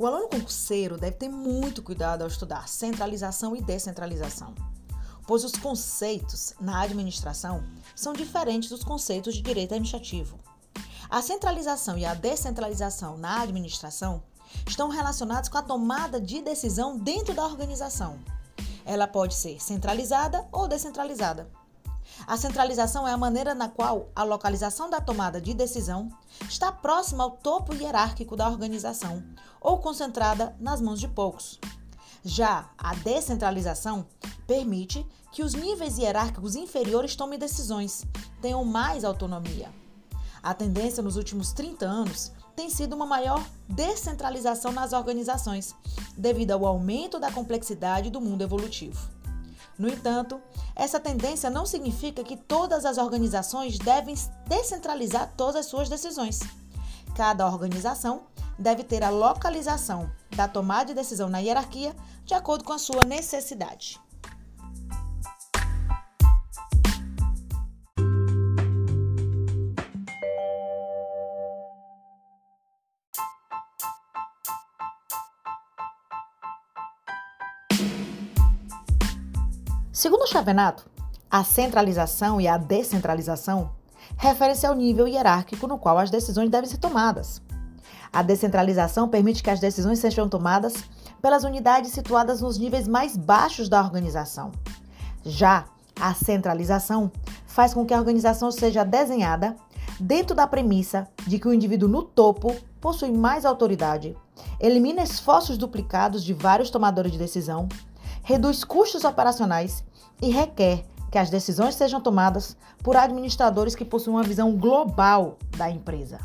O aluno concurseiro deve ter muito cuidado ao estudar centralização e descentralização, pois os conceitos na administração são diferentes dos conceitos de direito administrativo. A centralização e a descentralização na administração estão relacionados com a tomada de decisão dentro da organização. Ela pode ser centralizada ou descentralizada. A centralização é a maneira na qual a localização da tomada de decisão está próxima ao topo hierárquico da organização ou concentrada nas mãos de poucos. Já a descentralização permite que os níveis hierárquicos inferiores tomem decisões, tenham mais autonomia. A tendência nos últimos 30 anos tem sido uma maior descentralização nas organizações, devido ao aumento da complexidade do mundo evolutivo. No entanto, essa tendência não significa que todas as organizações devem descentralizar todas as suas decisões. Cada organização deve ter a localização da tomada de decisão na hierarquia de acordo com a sua necessidade. Segundo Chavenato, a centralização e a descentralização referem-se ao nível hierárquico no qual as decisões devem ser tomadas. A descentralização permite que as decisões sejam tomadas pelas unidades situadas nos níveis mais baixos da organização. Já a centralização faz com que a organização seja desenhada dentro da premissa de que o indivíduo no topo possui mais autoridade, elimina esforços duplicados de vários tomadores de decisão, reduz custos operacionais e requer que as decisões sejam tomadas por administradores que possuem uma visão global da empresa.